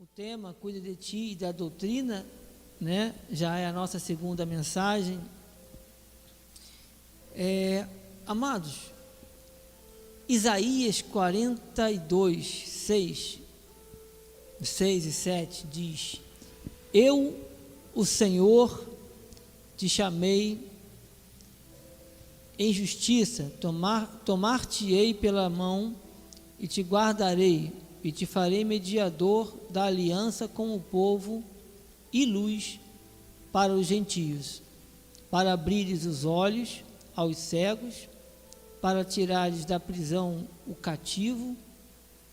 O tema Cuida de ti e da doutrina, né? Já é a nossa segunda mensagem. É, amados, Isaías 42, 6, 6 e 7 diz: Eu, o Senhor, te chamei em justiça, tomar, tomar-te-ei pela mão e te guardarei e te farei mediador da aliança com o povo e luz para os gentios, para abrires os olhos aos cegos, para tirares da prisão o cativo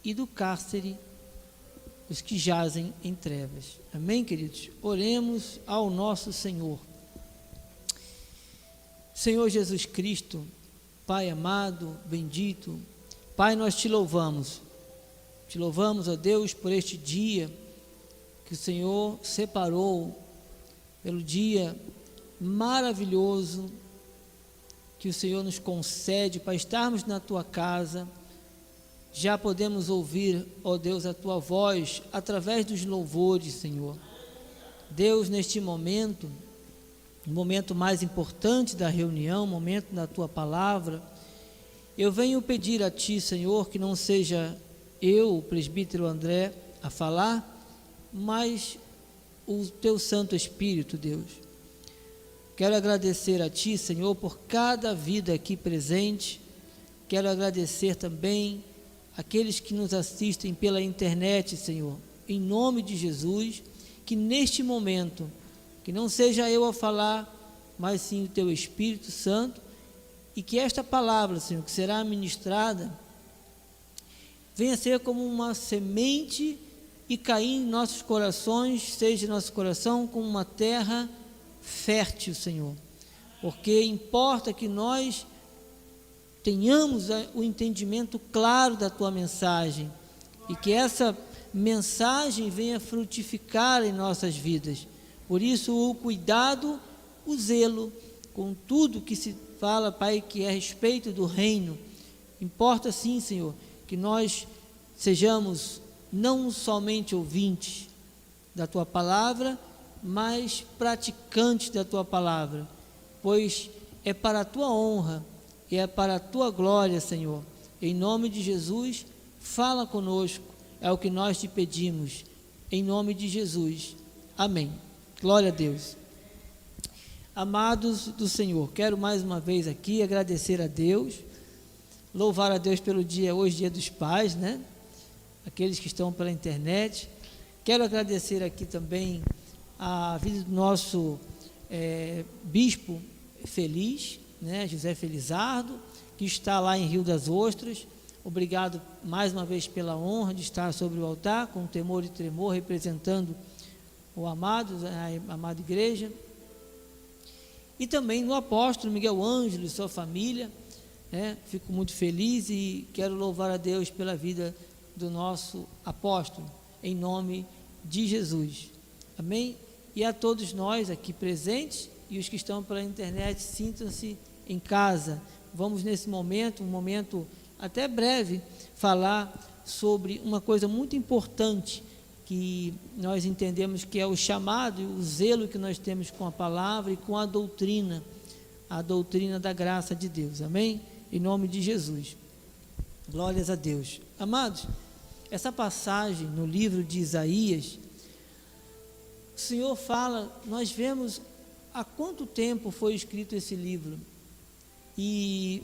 e do cárcere os que jazem em trevas. Amém, queridos? Oremos ao nosso Senhor. Senhor Jesus Cristo, Pai amado, bendito, Pai, nós te louvamos te louvamos, ó Deus, por este dia que o Senhor separou, pelo dia maravilhoso que o Senhor nos concede para estarmos na tua casa. Já podemos ouvir, ó Deus, a tua voz através dos louvores, Senhor. Deus, neste momento, o momento mais importante da reunião, momento da tua palavra, eu venho pedir a ti, Senhor, que não seja eu, o presbítero André, a falar, mas o teu Santo Espírito, Deus. Quero agradecer a Ti, Senhor, por cada vida aqui presente. Quero agradecer também aqueles que nos assistem pela internet, Senhor. Em nome de Jesus, que neste momento, que não seja eu a falar, mas sim o Teu Espírito Santo, e que esta palavra, Senhor, que será ministrada, venha ser como uma semente e cair em nossos corações, seja nosso coração como uma terra fértil, Senhor. Porque importa que nós tenhamos o entendimento claro da tua mensagem e que essa mensagem venha frutificar em nossas vidas. Por isso, o cuidado, o zelo com tudo que se fala, Pai, que é a respeito do reino. Importa sim, Senhor, que nós sejamos não somente ouvintes da tua palavra, mas praticantes da tua palavra, pois é para a tua honra e é para a tua glória, Senhor. Em nome de Jesus, fala conosco, é o que nós te pedimos. Em nome de Jesus. Amém. Glória a Deus. Amados do Senhor, quero mais uma vez aqui agradecer a Deus louvar a Deus pelo dia, hoje, dia dos pais, né? Aqueles que estão pela internet. Quero agradecer aqui também a vida do nosso é, bispo feliz, né? José Felizardo, que está lá em Rio das Ostras. Obrigado mais uma vez pela honra de estar sobre o altar, com temor e tremor, representando o amado, a amada igreja. E também no apóstolo Miguel Ângelo e sua família né? Fico muito feliz e quero louvar a Deus pela vida do nosso apóstolo, em nome de Jesus. Amém? E a todos nós aqui presentes e os que estão pela internet, sintam-se em casa. Vamos nesse momento, um momento até breve, falar sobre uma coisa muito importante que nós entendemos que é o chamado e o zelo que nós temos com a palavra e com a doutrina, a doutrina da graça de Deus. Amém? Em nome de Jesus. Glórias a Deus. Amados, essa passagem no livro de Isaías, o Senhor fala, nós vemos há quanto tempo foi escrito esse livro. E,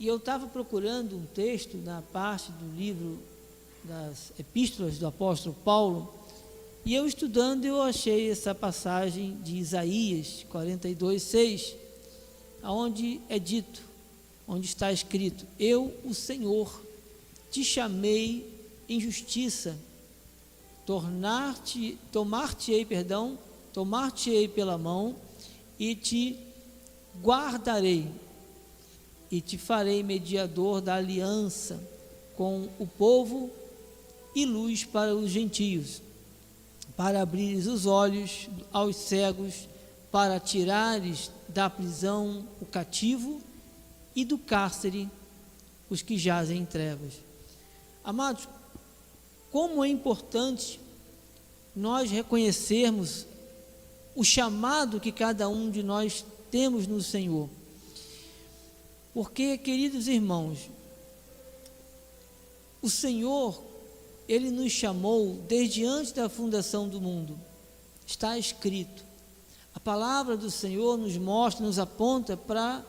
e eu estava procurando um texto na parte do livro das epístolas do apóstolo Paulo, e eu estudando, eu achei essa passagem de Isaías 42, 6, onde é dito: onde está escrito: Eu, o Senhor, te chamei em justiça, tornar-te, tomar-te-ei, perdão, tomar-te-ei pela mão e te guardarei e te farei mediador da aliança com o povo e luz para os gentios, para abrires os olhos aos cegos, para tirares da prisão o cativo e do cárcere os que jazem em trevas. Amados, como é importante nós reconhecermos o chamado que cada um de nós temos no Senhor. Porque, queridos irmãos, o Senhor, Ele nos chamou desde antes da fundação do mundo. Está escrito. A palavra do Senhor nos mostra, nos aponta para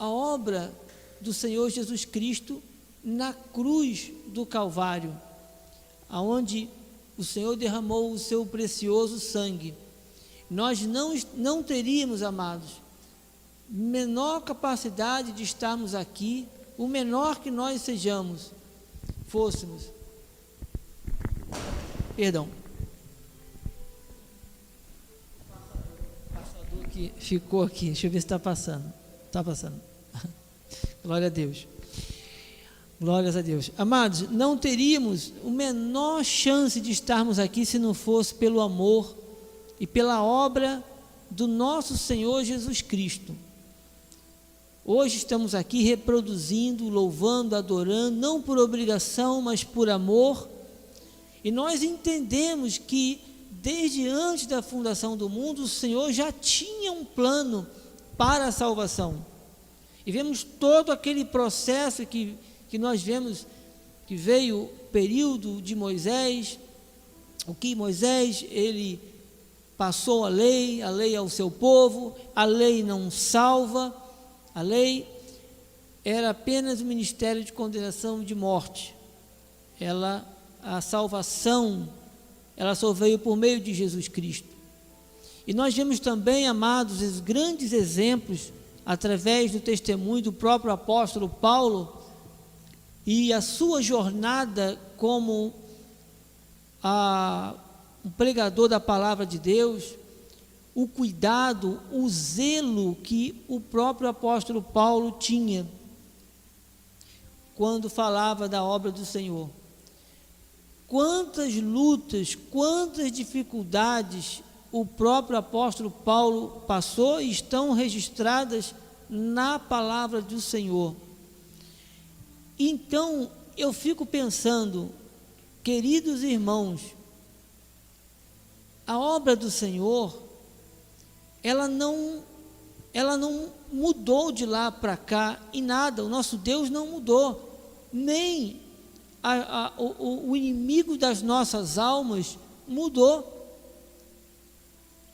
a obra do Senhor Jesus Cristo na cruz do Calvário, aonde o Senhor derramou o seu precioso sangue. Nós não, não teríamos, amados, menor capacidade de estarmos aqui, o menor que nós sejamos, fôssemos. Perdão. O passador que ficou aqui, deixa eu ver se está passando. Está passando. Glória a Deus. Glórias a Deus. Amados, não teríamos o menor chance de estarmos aqui se não fosse pelo amor e pela obra do nosso Senhor Jesus Cristo. Hoje estamos aqui reproduzindo, louvando, adorando, não por obrigação, mas por amor. E nós entendemos que desde antes da fundação do mundo, o Senhor já tinha um plano para a salvação. E vemos todo aquele processo que que nós vemos que veio o período de Moisés, o que Moisés ele passou a lei, a lei ao seu povo, a lei não salva, a lei era apenas o ministério de condenação de morte. Ela a salvação, ela só veio por meio de Jesus Cristo. E nós vemos também, amados, os grandes exemplos através do testemunho do próprio apóstolo Paulo, e a sua jornada como a, um pregador da palavra de Deus, o cuidado, o zelo que o próprio apóstolo Paulo tinha quando falava da obra do Senhor. Quantas lutas, quantas dificuldades o próprio apóstolo Paulo passou e estão registradas na palavra do Senhor. Então eu fico pensando, queridos irmãos, a obra do Senhor, ela não, ela não mudou de lá para cá em nada. O nosso Deus não mudou, nem a, a, o, o inimigo das nossas almas mudou.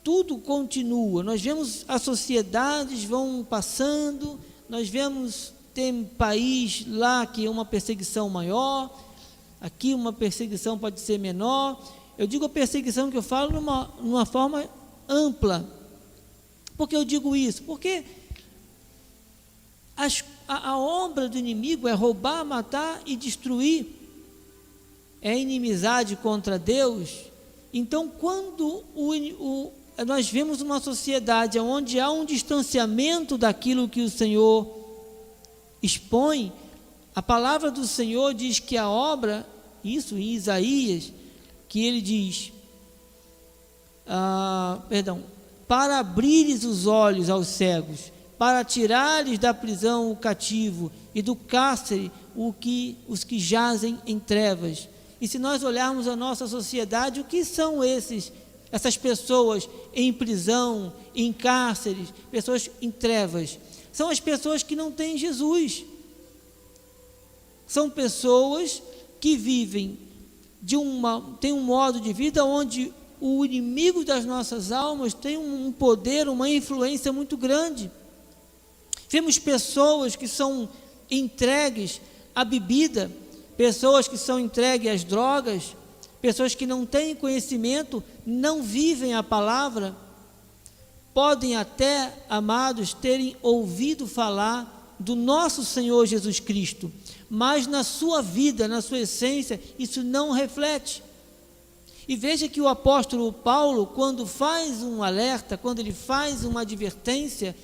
Tudo continua. Nós vemos as sociedades vão passando, nós vemos tem país lá que é uma perseguição maior, aqui uma perseguição pode ser menor. Eu digo a perseguição que eu falo numa, numa forma ampla. Por que eu digo isso? Porque as, a, a obra do inimigo é roubar, matar e destruir. É inimizade contra Deus. Então, quando o, o, nós vemos uma sociedade onde há um distanciamento daquilo que o Senhor expõe, a palavra do Senhor diz que a obra, isso em Isaías, que ele diz, ah, perdão, para abrires os olhos aos cegos, para tirar-lhes da prisão o cativo e do cárcere o que, os que jazem em trevas. E se nós olharmos a nossa sociedade, o que são esses, essas pessoas em prisão, em cárceres, pessoas em trevas? são as pessoas que não têm Jesus. São pessoas que vivem de uma tem um modo de vida onde o inimigo das nossas almas tem um poder, uma influência muito grande. Vemos pessoas que são entregues à bebida, pessoas que são entregues às drogas, pessoas que não têm conhecimento, não vivem a palavra podem até, amados, terem ouvido falar do nosso Senhor Jesus Cristo, mas na sua vida, na sua essência, isso não reflete. E veja que o apóstolo Paulo, quando faz um alerta, quando ele faz uma advertência,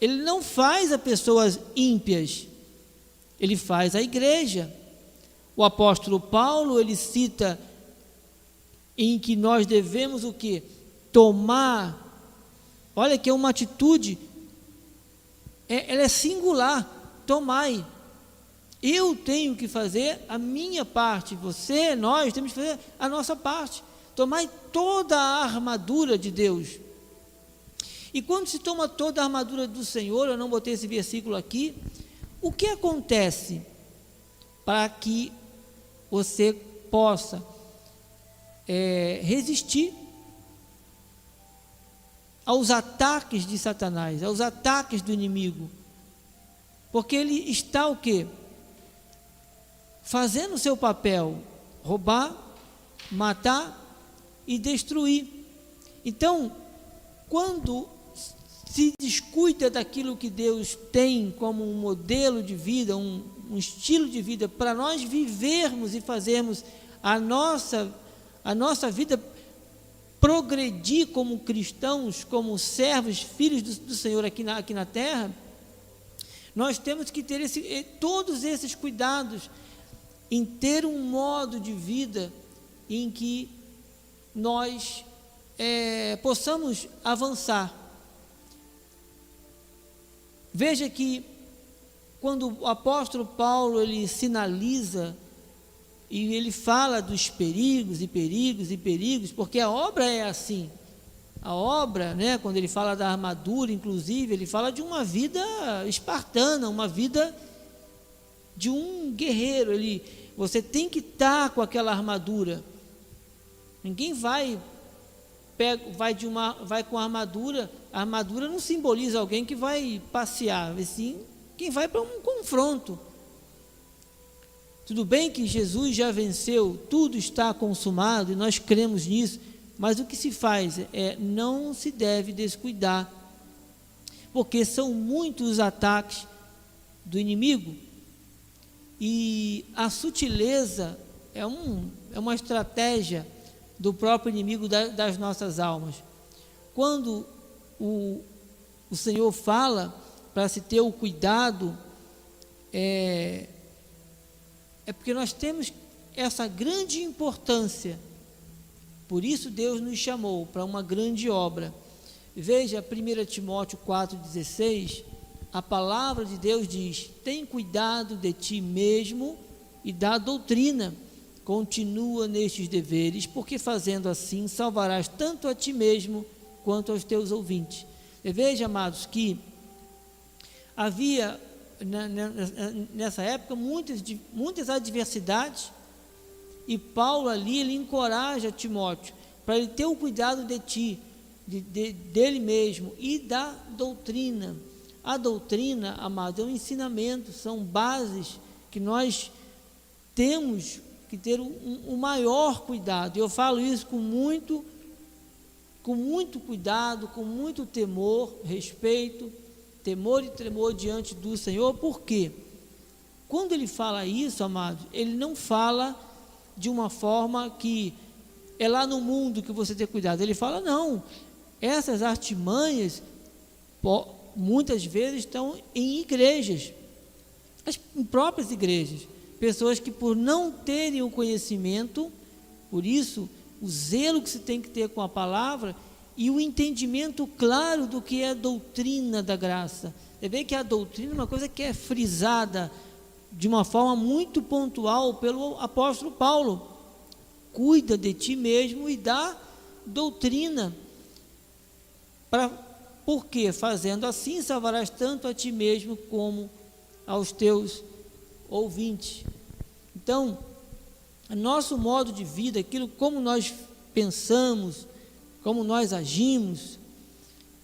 ele não faz a pessoas ímpias, ele faz a igreja. O apóstolo Paulo, ele cita em que nós devemos o que? Tomar Olha que é uma atitude, é, ela é singular. Tomai. Eu tenho que fazer a minha parte, você, nós temos que fazer a nossa parte. tomai toda a armadura de Deus. E quando se toma toda a armadura do Senhor, eu não botei esse versículo aqui, o que acontece para que você possa é, resistir aos ataques de Satanás, aos ataques do inimigo? Porque ele está o quê? Fazendo o seu papel, roubar, matar e destruir. Então, quando se descuida daquilo que Deus tem como um modelo de vida, um, um estilo de vida para nós vivermos e fazermos a nossa, a nossa vida progredir como cristãos, como servos, filhos do, do Senhor aqui na, aqui na terra, nós temos que ter esse, eh, todos esses cuidados em ter um modo de vida em que nós é, possamos avançar. Veja que quando o apóstolo Paulo ele sinaliza e ele fala dos perigos e perigos e perigos, porque a obra é assim. A obra, né, quando ele fala da armadura, inclusive, ele fala de uma vida espartana, uma vida de um guerreiro. Ele, você tem que estar com aquela armadura. Ninguém vai pega, vai de uma, vai com a armadura. A armadura não simboliza alguém que vai passear, sim quem vai para um confronto. Tudo bem que Jesus já venceu, tudo está consumado e nós cremos nisso, mas o que se faz é não se deve descuidar, porque são muitos os ataques do inimigo e a sutileza é, um, é uma estratégia do próprio inimigo da, das nossas almas. Quando o, o Senhor fala para se ter o cuidado, é, é porque nós temos essa grande importância. Por isso Deus nos chamou para uma grande obra. Veja 1 Timóteo 4,16, a palavra de Deus diz: tem cuidado de ti mesmo e da doutrina Continua nestes deveres, porque fazendo assim salvarás tanto a ti mesmo quanto aos teus ouvintes. E veja, amados, que havia nessa época muitas, muitas adversidades e Paulo ali ele encoraja Timóteo para ele ter o cuidado de ti, de, de, dele mesmo e da doutrina. A doutrina, amado, é um ensinamento, são bases que nós temos que ter o um, um maior cuidado. Eu falo isso com muito, com muito cuidado, com muito temor, respeito, temor e tremor diante do Senhor, porque quando ele fala isso, amado, ele não fala de uma forma que é lá no mundo que você tem cuidado. Ele fala, não, essas artimanhas muitas vezes estão em igrejas, as próprias igrejas. Pessoas que, por não terem o conhecimento, por isso, o zelo que se tem que ter com a palavra e o entendimento claro do que é a doutrina da graça. Você vê que a doutrina é uma coisa que é frisada de uma forma muito pontual pelo apóstolo Paulo. Cuida de ti mesmo e da doutrina. Para, porque fazendo assim salvarás tanto a ti mesmo como aos teus ouvinte. Então, nosso modo de vida, aquilo como nós pensamos, como nós agimos,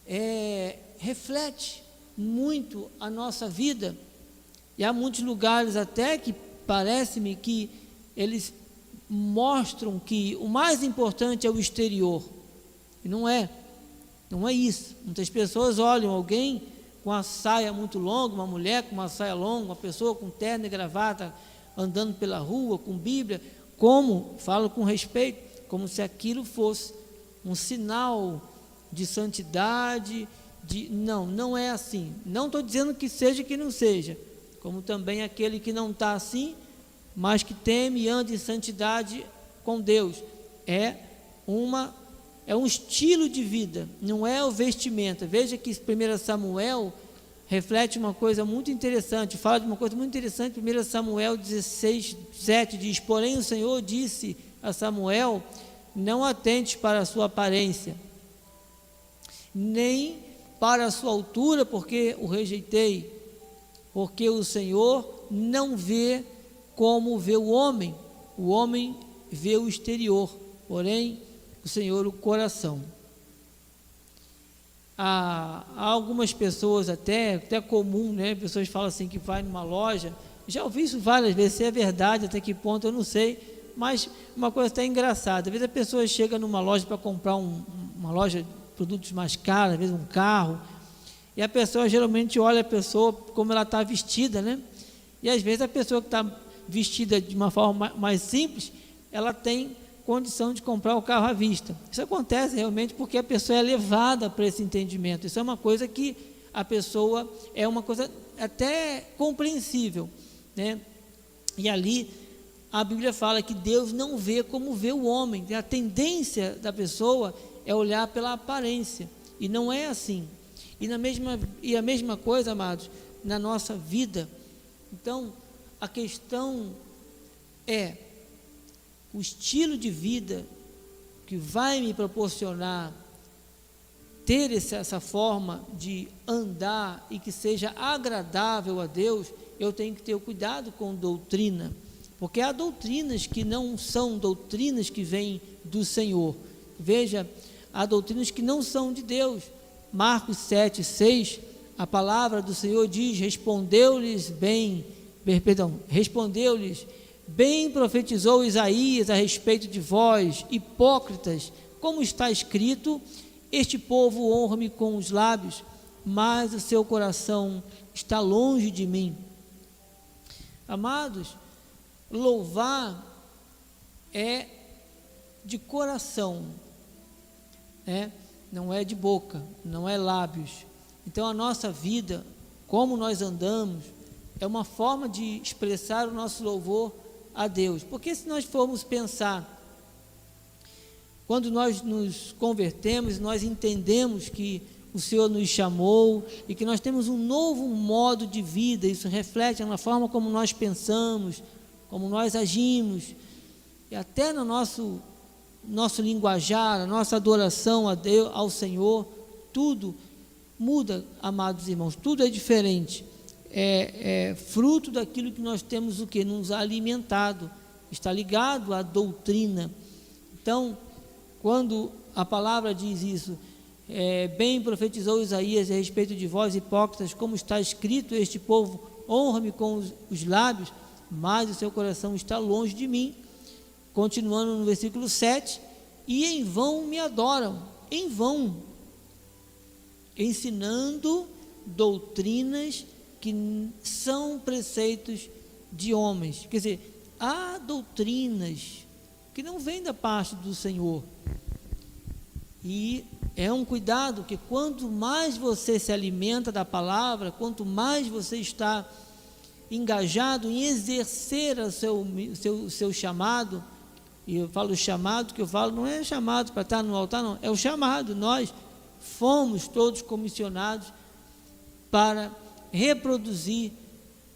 é, reflete muito a nossa vida. E há muitos lugares até que parece-me que eles mostram que o mais importante é o exterior. E não é. Não é isso. Muitas pessoas olham alguém com a saia muito longa, uma mulher com uma saia longa, uma pessoa com terno e gravata andando pela rua com Bíblia, como, falo com respeito, como se aquilo fosse um sinal de santidade, de não, não é assim. Não estou dizendo que seja que não seja, como também aquele que não está assim, mas que teme e anda em santidade com Deus. É uma é um estilo de vida, não é o vestimenta. Veja que 1 Samuel reflete uma coisa muito interessante, fala de uma coisa muito interessante. 1 Samuel 16, 7 diz: Porém, o Senhor disse a Samuel: não atentes para a sua aparência, nem para a sua altura, porque o rejeitei, porque o Senhor não vê como vê o homem, o homem vê o exterior, porém o Senhor o coração. Há, há algumas pessoas até, até comum, né? Pessoas falam assim que vai numa loja, já ouvi isso várias vezes, se é verdade, até que ponto eu não sei, mas uma coisa até engraçada, às vezes a pessoa chega numa loja para comprar um, uma loja de produtos mais caros, às vezes um carro, e a pessoa geralmente olha a pessoa como ela está vestida, né? E às vezes a pessoa que está vestida de uma forma mais simples, ela tem condição de comprar o carro à vista. Isso acontece realmente porque a pessoa é levada para esse entendimento. Isso é uma coisa que a pessoa é uma coisa até compreensível, né? E ali a Bíblia fala que Deus não vê como vê o homem. A tendência da pessoa é olhar pela aparência. E não é assim. E, na mesma, e a mesma coisa, amados, na nossa vida. Então, a questão é o estilo de vida que vai me proporcionar ter essa forma de andar e que seja agradável a Deus, eu tenho que ter cuidado com doutrina porque há doutrinas que não são doutrinas que vêm do Senhor. Veja, há doutrinas que não são de Deus. Marcos 7, 6, a palavra do Senhor diz: Respondeu-lhes bem, perdão, respondeu-lhes, bem profetizou Isaías a respeito de vós, hipócritas, como está escrito: Este povo honra-me com os lábios, mas o seu coração está longe de mim. Amados, Louvar é de coração, né? não é de boca, não é lábios. Então a nossa vida, como nós andamos, é uma forma de expressar o nosso louvor a Deus. Porque se nós formos pensar, quando nós nos convertemos, nós entendemos que o Senhor nos chamou e que nós temos um novo modo de vida, isso reflete na forma como nós pensamos, como nós agimos, e até no nosso, nosso linguajar, a nossa adoração a Deus, ao Senhor, tudo muda, amados irmãos, tudo é diferente. É, é fruto daquilo que nós temos o que? Nos alimentado, está ligado à doutrina. Então, quando a palavra diz isso, é, bem profetizou Isaías a respeito de vós hipócritas, como está escrito, este povo honra-me com os, os lábios, mas o seu coração está longe de mim. Continuando no versículo 7, e em vão me adoram, em vão, ensinando doutrinas que são preceitos de homens. Quer dizer, há doutrinas que não vêm da parte do Senhor. E é um cuidado que quanto mais você se alimenta da palavra, quanto mais você está engajado em exercer o seu, seu, seu chamado, e eu falo chamado, que eu falo não é chamado para estar no altar, não, é o chamado. Nós fomos todos comissionados para reproduzir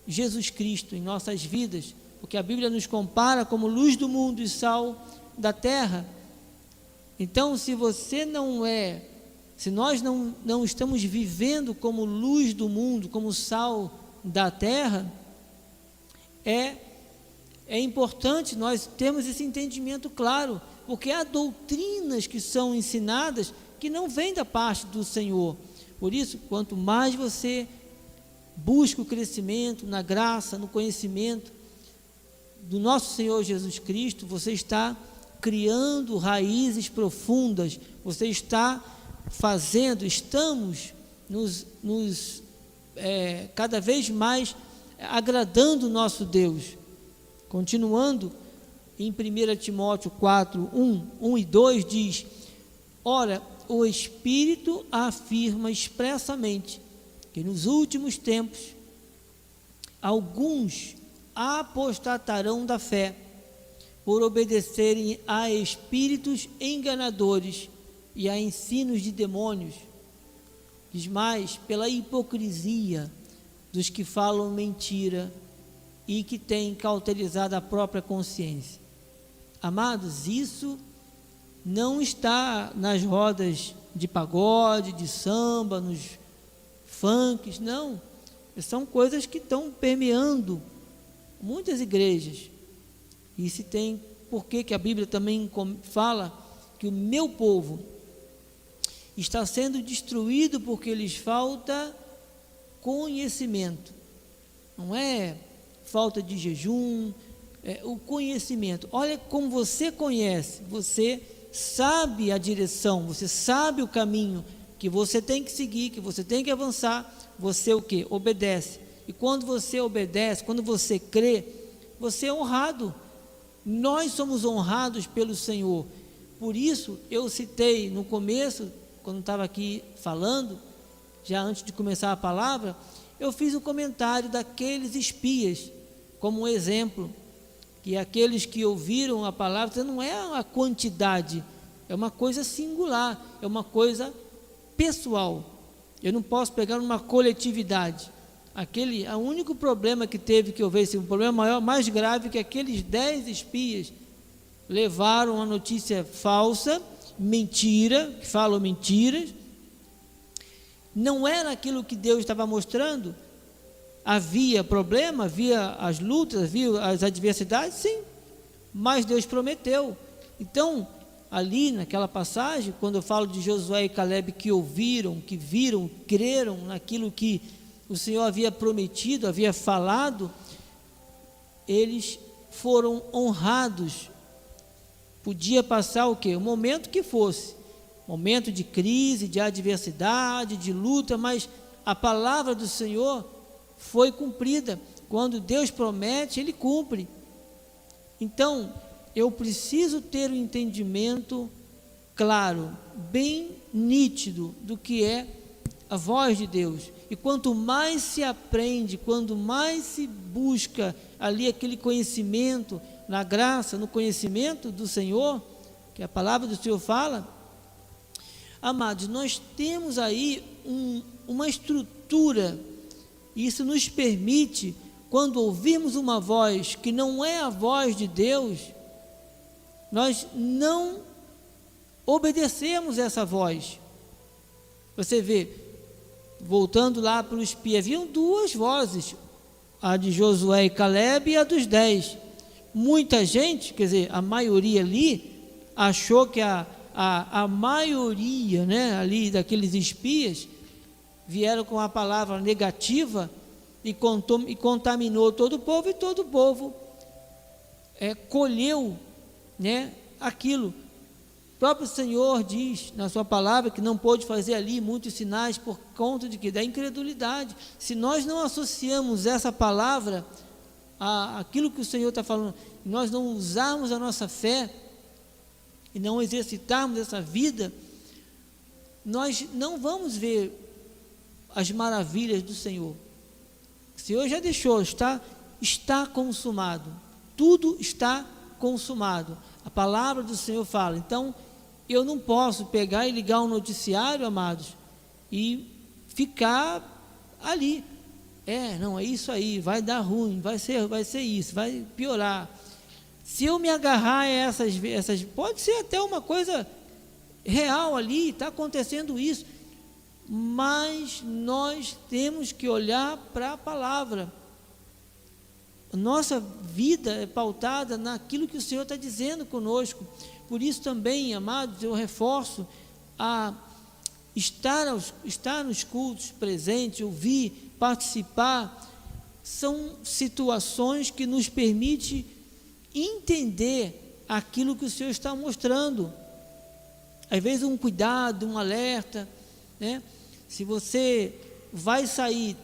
Jesus Cristo em nossas vidas, porque a Bíblia nos compara como luz do mundo e sal da terra. Então, se você não é, se nós não, não estamos vivendo como luz do mundo, como sal da terra, é, é importante nós termos esse entendimento claro, porque há doutrinas que são ensinadas que não vêm da parte do Senhor. Por isso, quanto mais você busca o crescimento na graça, no conhecimento do nosso Senhor Jesus Cristo, você está criando raízes profundas, você está fazendo, estamos nos, nos é, cada vez mais agradando nosso Deus. Continuando, em 1 Timóteo 4, 1, 1 e 2 diz: Ora, o Espírito afirma expressamente que nos últimos tempos alguns apostatarão da fé por obedecerem a espíritos enganadores e a ensinos de demônios. Diz mais, pela hipocrisia dos que falam mentira e que têm cauterizado a própria consciência. Amados, isso não está nas rodas de pagode, de samba, nos funks, não. São coisas que estão permeando muitas igrejas. E se tem por que a Bíblia também fala que o meu povo está sendo destruído porque lhes falta conhecimento. Não é falta de jejum, é o conhecimento. Olha como você conhece, você sabe a direção, você sabe o caminho que você tem que seguir, que você tem que avançar, você o que? Obedece. E quando você obedece, quando você crê, você é honrado. Nós somos honrados pelo Senhor. Por isso eu citei no começo, quando estava aqui falando, já antes de começar a palavra, eu fiz o um comentário daqueles espias, como um exemplo, que aqueles que ouviram a palavra não é a quantidade, é uma coisa singular, é uma coisa pessoal. Eu não posso pegar uma coletividade. Aquele, o único problema que teve que eu vejo, um problema maior, mais grave, que aqueles dez espias levaram a notícia falsa, mentira, que falam mentiras, não era aquilo que Deus estava mostrando, havia problema, havia as lutas, havia as adversidades, sim, mas Deus prometeu. Então, ali naquela passagem, quando eu falo de Josué e Caleb que ouviram, que viram, creram naquilo que o Senhor havia prometido, havia falado, eles foram honrados. Podia passar o que? O momento que fosse, momento de crise, de adversidade, de luta, mas a palavra do Senhor foi cumprida. Quando Deus promete, Ele cumpre. Então, eu preciso ter um entendimento claro, bem nítido do que é a voz de Deus. E quanto mais se aprende, quanto mais se busca ali aquele conhecimento, na graça, no conhecimento do Senhor, que a palavra do Senhor fala, amados, nós temos aí um, uma estrutura, e isso nos permite, quando ouvirmos uma voz que não é a voz de Deus, nós não obedecemos essa voz. Você vê, voltando lá para o espia, haviam duas vozes, a de Josué e Caleb e a dos dez. Muita gente, quer dizer, a maioria ali, achou que a, a, a maioria né, ali daqueles espias vieram com a palavra negativa e, contou, e contaminou todo o povo, e todo o povo é, colheu né, aquilo. O próprio Senhor diz na sua palavra que não pôde fazer ali muitos sinais por conta de que da incredulidade. Se nós não associamos essa palavra a aquilo que o Senhor está falando, nós não usarmos a nossa fé e não exercitarmos essa vida, nós não vamos ver as maravilhas do Senhor. O Senhor já deixou, está, está consumado. Tudo está consumado. A palavra do Senhor fala. Então, eu não posso pegar e ligar um noticiário, amados, e ficar ali. É, não, é isso aí, vai dar ruim, vai ser, vai ser isso, vai piorar. Se eu me agarrar a essas, essas pode ser até uma coisa real ali, está acontecendo isso, mas nós temos que olhar para a palavra nossa vida é pautada naquilo que o Senhor está dizendo conosco. Por isso também, amados, eu reforço a estar, aos, estar nos cultos presente, ouvir, participar, são situações que nos permitem entender aquilo que o Senhor está mostrando. Às vezes um cuidado, um alerta, né? Se você vai sair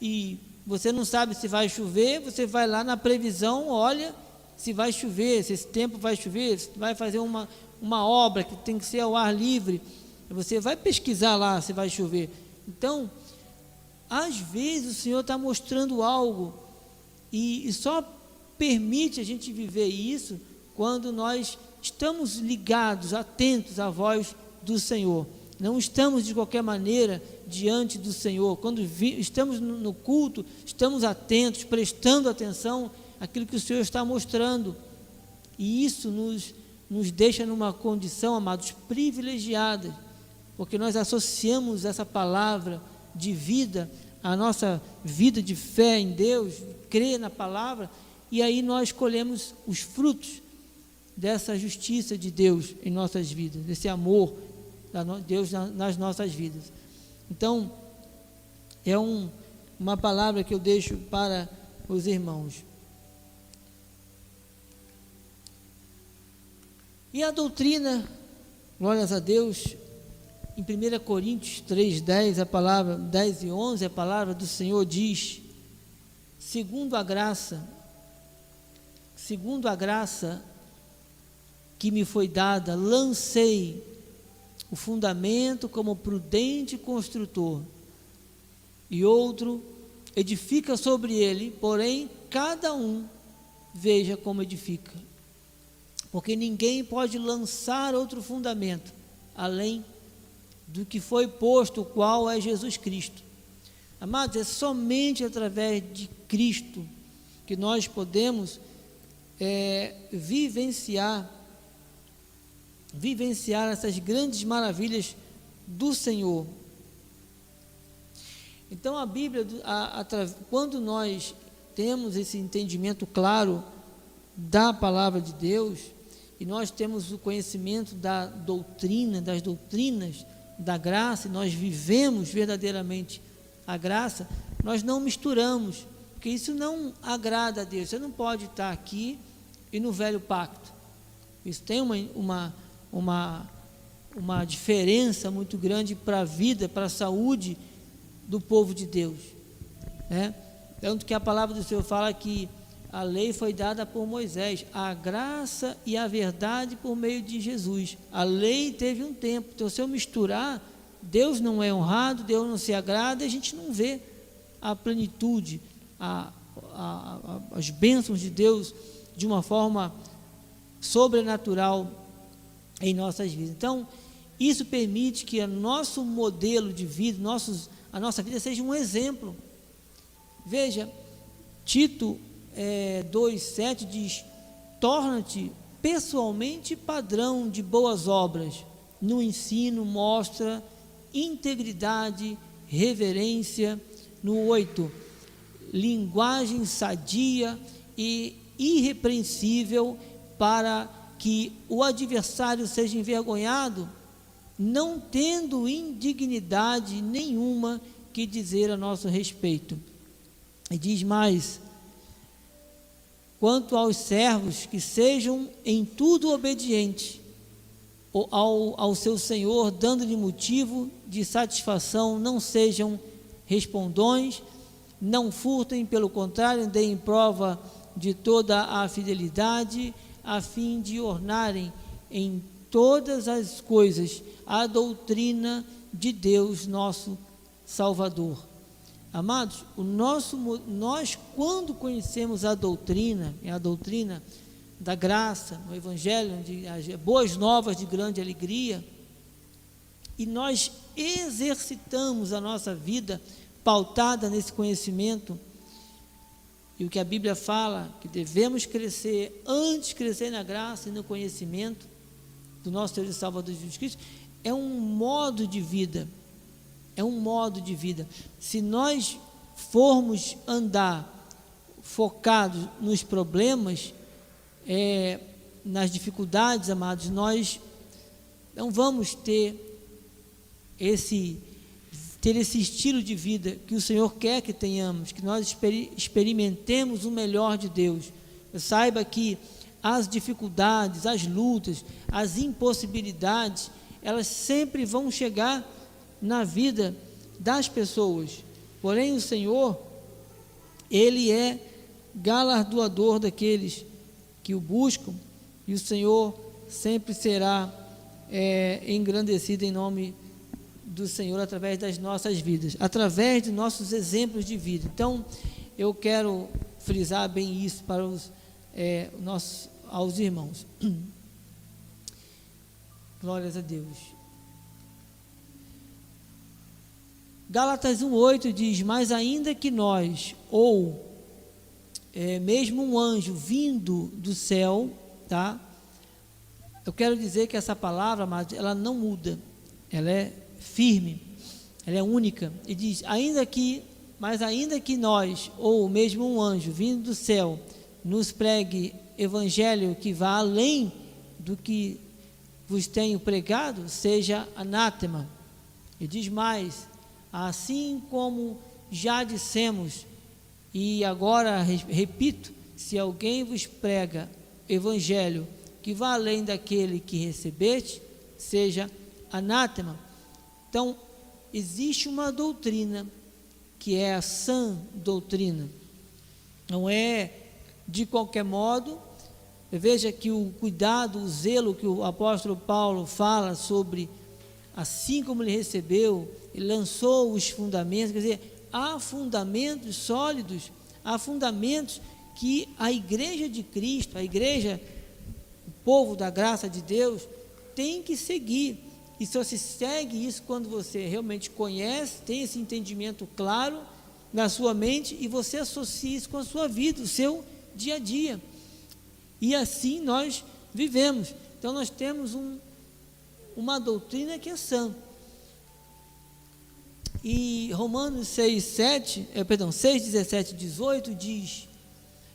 e você não sabe se vai chover, você vai lá na previsão, olha se vai chover, se esse tempo vai chover, se vai fazer uma, uma obra que tem que ser ao ar livre. Você vai pesquisar lá se vai chover. Então, às vezes o Senhor está mostrando algo e, e só permite a gente viver isso quando nós estamos ligados, atentos à voz do Senhor. Não estamos de qualquer maneira diante do Senhor. Quando vi, estamos no culto, estamos atentos, prestando atenção àquilo que o Senhor está mostrando. E isso nos nos deixa numa condição, amados, privilegiada, porque nós associamos essa palavra de vida à nossa vida de fé em Deus, crer na palavra, e aí nós colhemos os frutos dessa justiça de Deus em nossas vidas, desse amor de Deus nas nossas vidas. Então, é um, uma palavra que eu deixo para os irmãos. E a doutrina, glórias a Deus, em 1 Coríntios 3, 10, a palavra, 10 e 11, a palavra do Senhor diz, segundo a graça, segundo a graça que me foi dada, lancei o fundamento como prudente construtor, e outro edifica sobre ele, porém cada um veja como edifica. Porque ninguém pode lançar outro fundamento além do que foi posto, o qual é Jesus Cristo. Amados, é somente através de Cristo que nós podemos é, vivenciar vivenciar essas grandes maravilhas do Senhor. Então a Bíblia, a, a, quando nós temos esse entendimento claro da palavra de Deus, e nós temos o conhecimento da doutrina, das doutrinas da graça, e nós vivemos verdadeiramente a graça, nós não misturamos, porque isso não agrada a Deus. Você não pode estar aqui e no velho pacto. Isso tem uma, uma uma, uma diferença muito grande para a vida, para a saúde do povo de Deus. Né? Tanto que a palavra do Senhor fala que a lei foi dada por Moisés, a graça e a verdade por meio de Jesus. A lei teve um tempo, então se eu misturar, Deus não é honrado, Deus não se agrada, a gente não vê a plenitude, a, a, a, as bênçãos de Deus de uma forma sobrenatural em nossas vidas. Então, isso permite que o nosso modelo de vida, nossos, a nossa vida seja um exemplo. Veja, Tito é, 2,7 diz: torna-te pessoalmente padrão de boas obras. No ensino, mostra integridade, reverência. No 8, linguagem sadia e irrepreensível para que o adversário seja envergonhado, não tendo indignidade nenhuma que dizer a nosso respeito. E diz mais: quanto aos servos, que sejam em tudo obedientes ao, ao seu Senhor, dando-lhe motivo de satisfação, não sejam respondões, não furtem, pelo contrário, deem prova de toda a fidelidade a fim de ornarem em todas as coisas a doutrina de Deus nosso Salvador. Amados, o nosso, nós quando conhecemos a doutrina, é a doutrina da graça, o Evangelho, de, as boas novas de grande alegria, e nós exercitamos a nossa vida pautada nesse conhecimento, e o que a Bíblia fala, que devemos crescer, antes crescer na graça e no conhecimento do nosso Deus e Salvador Jesus Cristo, é um modo de vida. É um modo de vida. Se nós formos andar focados nos problemas, é, nas dificuldades, amados, nós não vamos ter esse ter esse estilo de vida que o Senhor quer que tenhamos, que nós experimentemos o melhor de Deus. Saiba que as dificuldades, as lutas, as impossibilidades, elas sempre vão chegar na vida das pessoas. Porém, o Senhor, Ele é galardoador daqueles que o buscam, e o Senhor sempre será é, engrandecido em nome de do Senhor através das nossas vidas, através de nossos exemplos de vida. Então, eu quero frisar bem isso para os é, nossos, aos irmãos. Glórias a Deus. Gálatas 1,8 diz: Mas ainda que nós, ou é, mesmo um anjo vindo do céu, tá? eu quero dizer que essa palavra, ela não muda, ela é firme, ela é única. E diz: ainda que, mas ainda que nós, ou mesmo um anjo vindo do céu, nos pregue evangelho que vá além do que vos tenho pregado, seja anátema. E diz mais: assim como já dissemos, e agora repito, se alguém vos prega evangelho que vá além daquele que recebeste, seja anátema. Então, existe uma doutrina que é a sã doutrina. Não é de qualquer modo. Veja que o cuidado, o zelo que o apóstolo Paulo fala sobre assim como ele recebeu, ele lançou os fundamentos, quer dizer, há fundamentos sólidos, há fundamentos que a igreja de Cristo, a igreja povo da graça de Deus tem que seguir. E só se segue isso quando você realmente conhece, tem esse entendimento claro na sua mente e você associa isso com a sua vida, o seu dia a dia. E assim nós vivemos. Então nós temos um, uma doutrina que é sã. E Romanos 6, 7, é, perdão, 6, 17, 18 diz: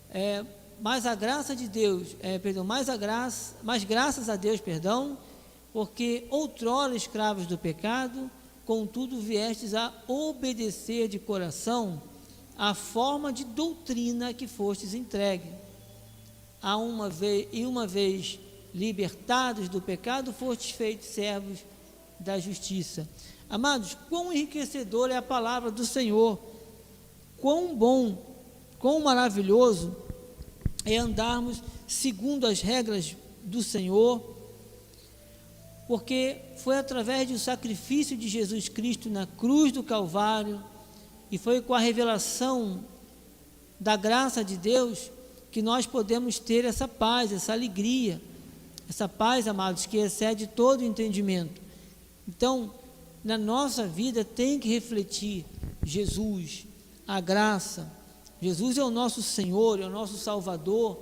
é, mas a graça de Deus, é, perdão, mais a graça, mais graças a Deus, perdão, porque outrora escravos do pecado, contudo viestes a obedecer de coração a forma de doutrina que fostes entregue. A uma vez, e uma vez libertados do pecado, fostes feitos servos da justiça. Amados, quão enriquecedor é a palavra do Senhor, quão bom, quão maravilhoso é andarmos segundo as regras do Senhor, porque foi através do sacrifício de Jesus Cristo na cruz do Calvário e foi com a revelação da graça de Deus que nós podemos ter essa paz, essa alegria, essa paz, amados, que excede todo o entendimento. Então, na nossa vida tem que refletir Jesus, a graça, Jesus é o nosso Senhor, é o nosso Salvador.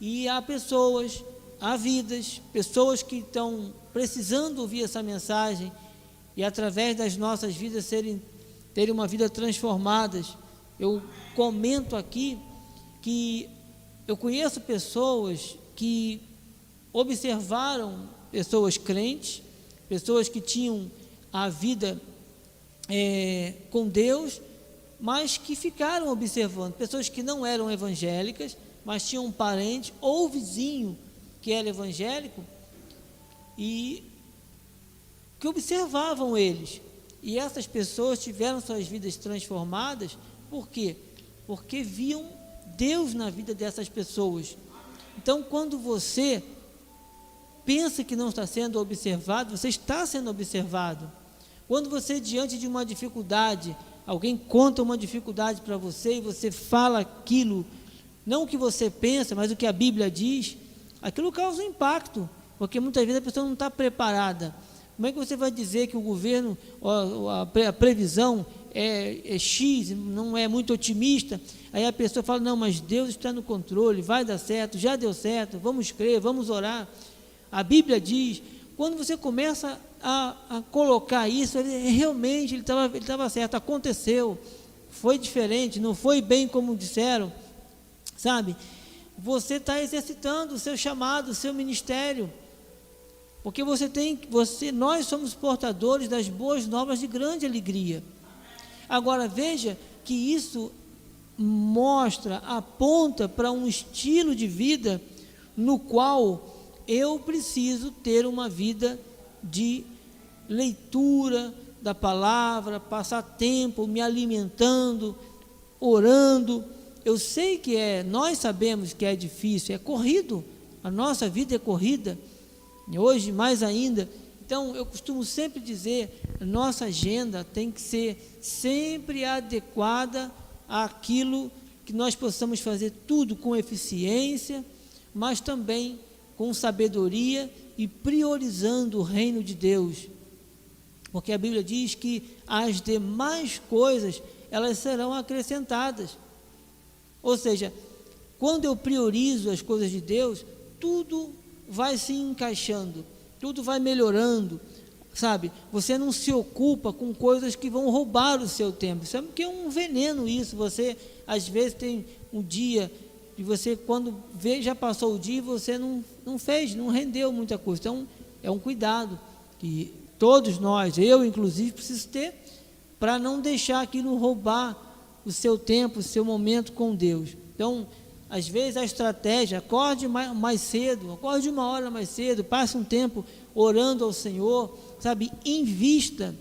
E há pessoas, há vidas, pessoas que estão precisando ouvir essa mensagem e através das nossas vidas serem terem uma vida transformadas. Eu comento aqui que eu conheço pessoas que observaram pessoas crentes, pessoas que tinham a vida é, com Deus, mas que ficaram observando, pessoas que não eram evangélicas, mas tinham um parente ou vizinho que era evangélico e que observavam eles. E essas pessoas tiveram suas vidas transformadas, por quê? Porque viam Deus na vida dessas pessoas. Então, quando você pensa que não está sendo observado, você está sendo observado. Quando você, diante de uma dificuldade, alguém conta uma dificuldade para você e você fala aquilo, não o que você pensa, mas o que a Bíblia diz, aquilo causa um impacto, porque muitas vezes a pessoa não está preparada. Como é que você vai dizer que o governo, a previsão é, é, X, não é muito otimista? Aí a pessoa fala: Não, mas Deus está no controle, vai dar certo, já deu certo, vamos crer, vamos orar. A Bíblia diz: quando você começa a, a colocar isso, ele, realmente ele estava ele tava certo, aconteceu, foi diferente, não foi bem como disseram, sabe? Você está exercitando o seu chamado, o seu ministério, porque você tem, você, nós somos portadores das boas novas de grande alegria. Agora veja que isso mostra, aponta para um estilo de vida no qual eu preciso ter uma vida de leitura da palavra, passar tempo me alimentando, orando. Eu sei que é, nós sabemos que é difícil, é corrido, a nossa vida é corrida, hoje mais ainda. Então, eu costumo sempre dizer, nossa agenda tem que ser sempre adequada àquilo que nós possamos fazer tudo com eficiência, mas também com sabedoria e priorizando o reino de Deus. Porque a Bíblia diz que as demais coisas, elas serão acrescentadas. Ou seja, quando eu priorizo as coisas de Deus, tudo vai se encaixando, tudo vai melhorando, sabe? Você não se ocupa com coisas que vão roubar o seu tempo. Sabe que é um veneno isso. Você às vezes tem um dia e você quando vê já passou o dia você não, não fez, não rendeu muita coisa. Então é um cuidado que todos nós, eu inclusive, preciso ter para não deixar aquilo roubar o seu tempo, o seu momento com Deus. Então, às vezes a estratégia, acorde mais, cedo, acorde uma hora mais cedo, passe um tempo orando ao Senhor, sabe? Invista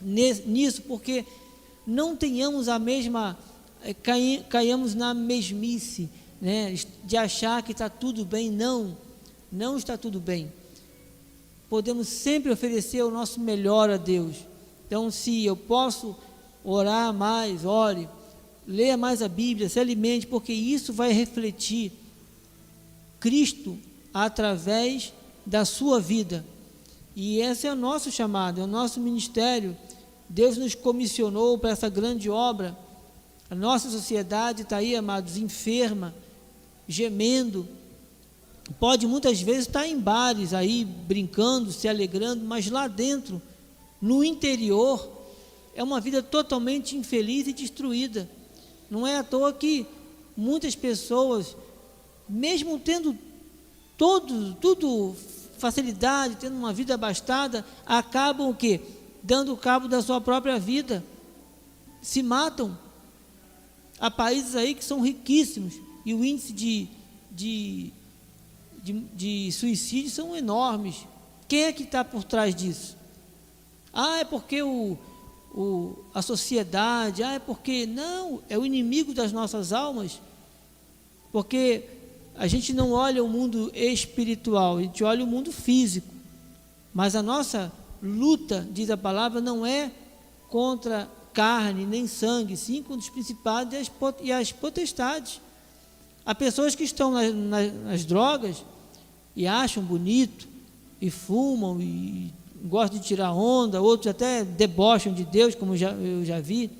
nisso, porque não tenhamos a mesma, eh, cai, caiamos na mesmice, né? De achar que está tudo bem. Não, não está tudo bem. Podemos sempre oferecer o nosso melhor a Deus. Então, se eu posso orar mais, ore, leia mais a Bíblia, se alimente, porque isso vai refletir Cristo através da sua vida. E esse é o nosso chamado, é o nosso ministério. Deus nos comissionou para essa grande obra. A nossa sociedade está aí, amados, enferma, gemendo. Pode muitas vezes estar em bares aí, brincando, se alegrando, mas lá dentro, no interior, é uma vida totalmente infeliz e destruída. Não é à toa que muitas pessoas, mesmo tendo todo, tudo facilidade, tendo uma vida abastada, acabam o quê? Dando cabo da sua própria vida. Se matam. Há países aí que são riquíssimos e o índice de, de, de, de suicídio são enormes. Quem é que está por trás disso? Ah, é porque o, o, a sociedade, ah, é porque. Não, é o inimigo das nossas almas. Porque a gente não olha o mundo espiritual, a gente olha o mundo físico. Mas a nossa luta, diz a palavra, não é contra carne nem sangue, sim contra os principados e as, e as potestades. Há pessoas que estão nas, nas, nas drogas e acham bonito, e fumam, e gostam de tirar onda, outros até debocham de Deus, como já, eu já vi.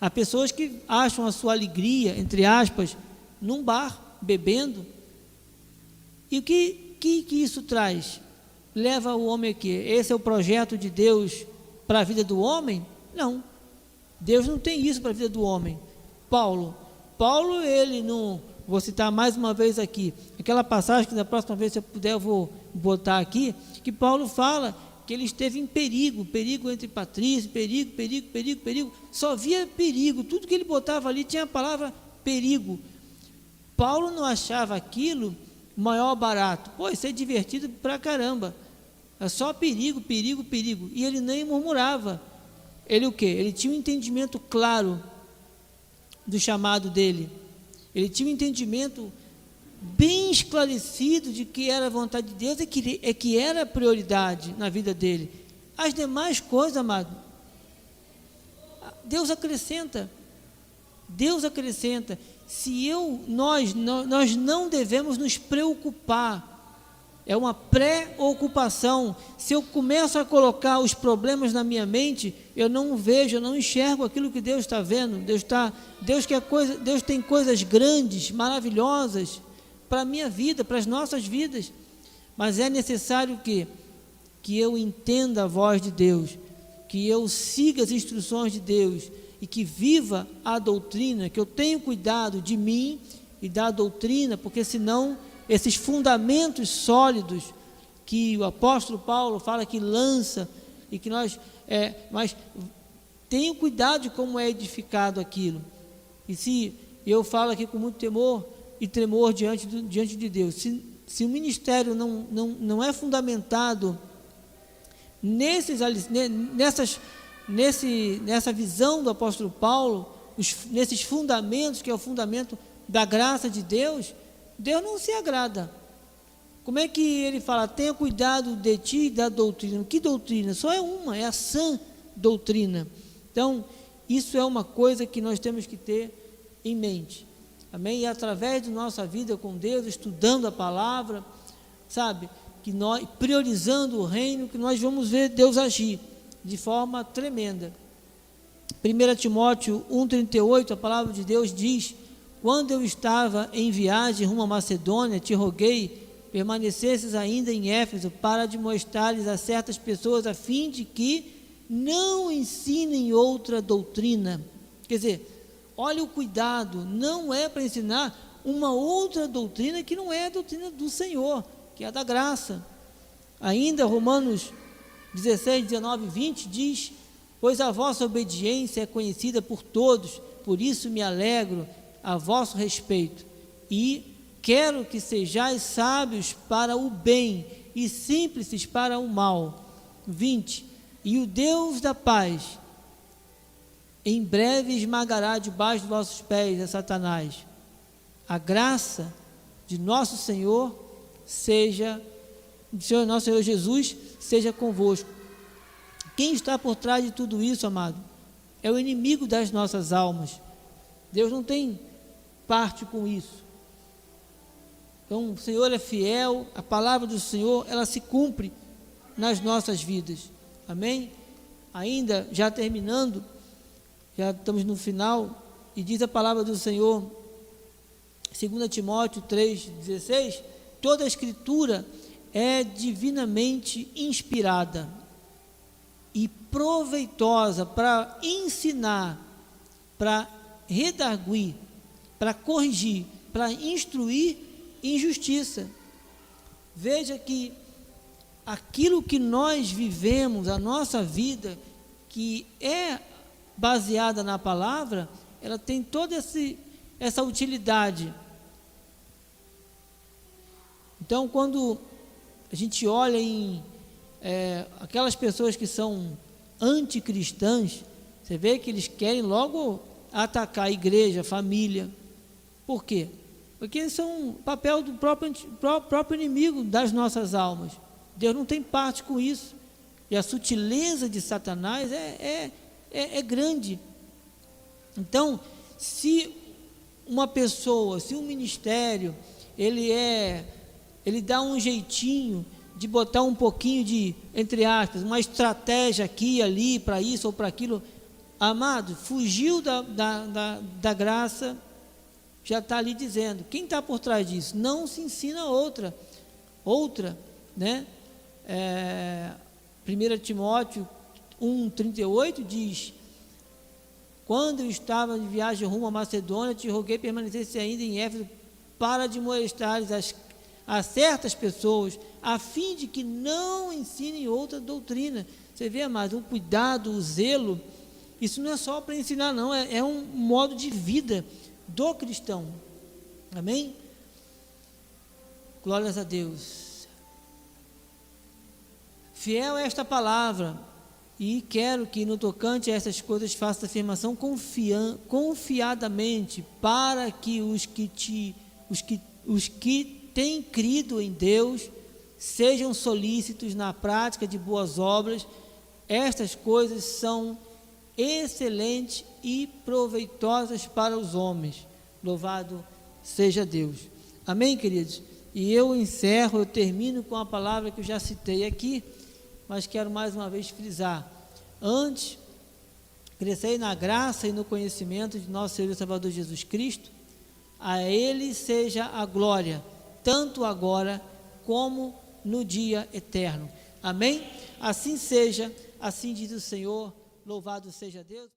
Há pessoas que acham a sua alegria, entre aspas, num bar, bebendo. E o que, que, que isso traz? Leva o homem aqui. Esse é o projeto de Deus para a vida do homem? Não. Deus não tem isso para a vida do homem. Paulo, Paulo, ele não. Vou citar mais uma vez aqui. Aquela passagem que da próxima vez, se eu puder, eu vou botar aqui que Paulo fala que ele esteve em perigo, perigo entre Patrícia, perigo, perigo, perigo, perigo, só via perigo, tudo que ele botava ali tinha a palavra perigo. Paulo não achava aquilo maior barato, pô, isso é divertido pra caramba, é só perigo, perigo, perigo, e ele nem murmurava, ele o que? Ele tinha um entendimento claro do chamado dele, ele tinha um entendimento bem esclarecido de que era a vontade de Deus e que, é que era a prioridade na vida dele. As demais coisas, amado, Deus acrescenta. Deus acrescenta. Se eu, nós, nós não devemos nos preocupar. É uma preocupação. Se eu começo a colocar os problemas na minha mente, eu não vejo, eu não enxergo aquilo que Deus está vendo. Deus está, Deus quer coisa, Deus tem coisas grandes, maravilhosas para a minha vida, para as nossas vidas. Mas é necessário que que eu entenda a voz de Deus, que eu siga as instruções de Deus e que viva a doutrina, que eu tenha cuidado de mim e da doutrina, porque senão esses fundamentos sólidos que o apóstolo Paulo fala que lança e que nós, é, mas tenho cuidado de como é edificado aquilo. E se eu falo aqui com muito temor, e tremor diante, do, diante de Deus. Se, se o ministério não, não, não é fundamentado nesses, nessas, nesse, nessa visão do apóstolo Paulo, os, nesses fundamentos, que é o fundamento da graça de Deus, Deus não se agrada. Como é que ele fala? Tenha cuidado de ti e da doutrina. Que doutrina? Só é uma, é a sã doutrina. Então, isso é uma coisa que nós temos que ter em mente. Amém? E através de nossa vida com Deus, estudando a palavra, sabe? Que nós, priorizando o reino, que nós vamos ver Deus agir de forma tremenda. 1 Timóteo 1,38, a palavra de Deus diz: Quando eu estava em viagem rumo à Macedônia, te roguei permanecesses ainda em Éfeso para demonstrar-lhes a certas pessoas a fim de que não ensinem outra doutrina. Quer dizer, olha o cuidado, não é para ensinar uma outra doutrina que não é a doutrina do Senhor, que é a da graça. Ainda Romanos 16, 19 e 20 diz: Pois a vossa obediência é conhecida por todos, por isso me alegro a vosso respeito. E Quero que sejais sábios para o bem e simples para o mal. 20. E o Deus da paz em breve esmagará debaixo dos vossos pés a Satanás. A graça de nosso Senhor seja, Senhor, nosso Senhor Jesus, seja convosco. Quem está por trás de tudo isso, amado? É o inimigo das nossas almas. Deus não tem parte com isso. Então, o Senhor é fiel, a palavra do Senhor, ela se cumpre nas nossas vidas. Amém? Ainda, já terminando, já estamos no final, e diz a palavra do Senhor, 2 Timóteo 3,16: toda a escritura é divinamente inspirada e proveitosa para ensinar, para redarguir, para corrigir, para instruir injustiça. Veja que aquilo que nós vivemos, a nossa vida, que é baseada na palavra, ela tem toda esse, essa utilidade. Então, quando a gente olha em é, aquelas pessoas que são anticristãs, você vê que eles querem logo atacar a igreja, a família. Por quê? Porque são papel do próprio, próprio inimigo das nossas almas. Deus não tem parte com isso. E a sutileza de Satanás é, é, é, é grande. Então, se uma pessoa, se um ministério, ele é, ele dá um jeitinho de botar um pouquinho de, entre aspas, uma estratégia aqui e ali para isso ou para aquilo, amado, fugiu da, da, da, da graça, já está ali dizendo. Quem está por trás disso? Não se ensina outra. Outra, né? É, 1 Timóteo 1,38 diz: Quando eu estava de viagem rumo à Macedônia, te roguei permanecesse ainda em Éfeso para demonstrares as, a certas pessoas, a fim de que não ensinem outra doutrina. Você vê, amado, o cuidado, o zelo, isso não é só para ensinar, não, é, é um modo de vida do cristão. Amém? Glórias a Deus. Fiel é esta palavra, e quero que no tocante a essas coisas faça afirmação confiadamente, para que os que te, os que, os que têm crido em Deus sejam solícitos na prática de boas obras. Estas coisas são excelentes e proveitosas para os homens. Louvado seja Deus. Amém, queridos? E eu encerro, eu termino com a palavra que eu já citei aqui, mas quero mais uma vez frisar. Antes, crescei na graça e no conhecimento de nosso Senhor e Salvador Jesus Cristo. A Ele seja a glória, tanto agora como no dia eterno. Amém? Assim seja, assim diz o Senhor. Louvado seja Deus.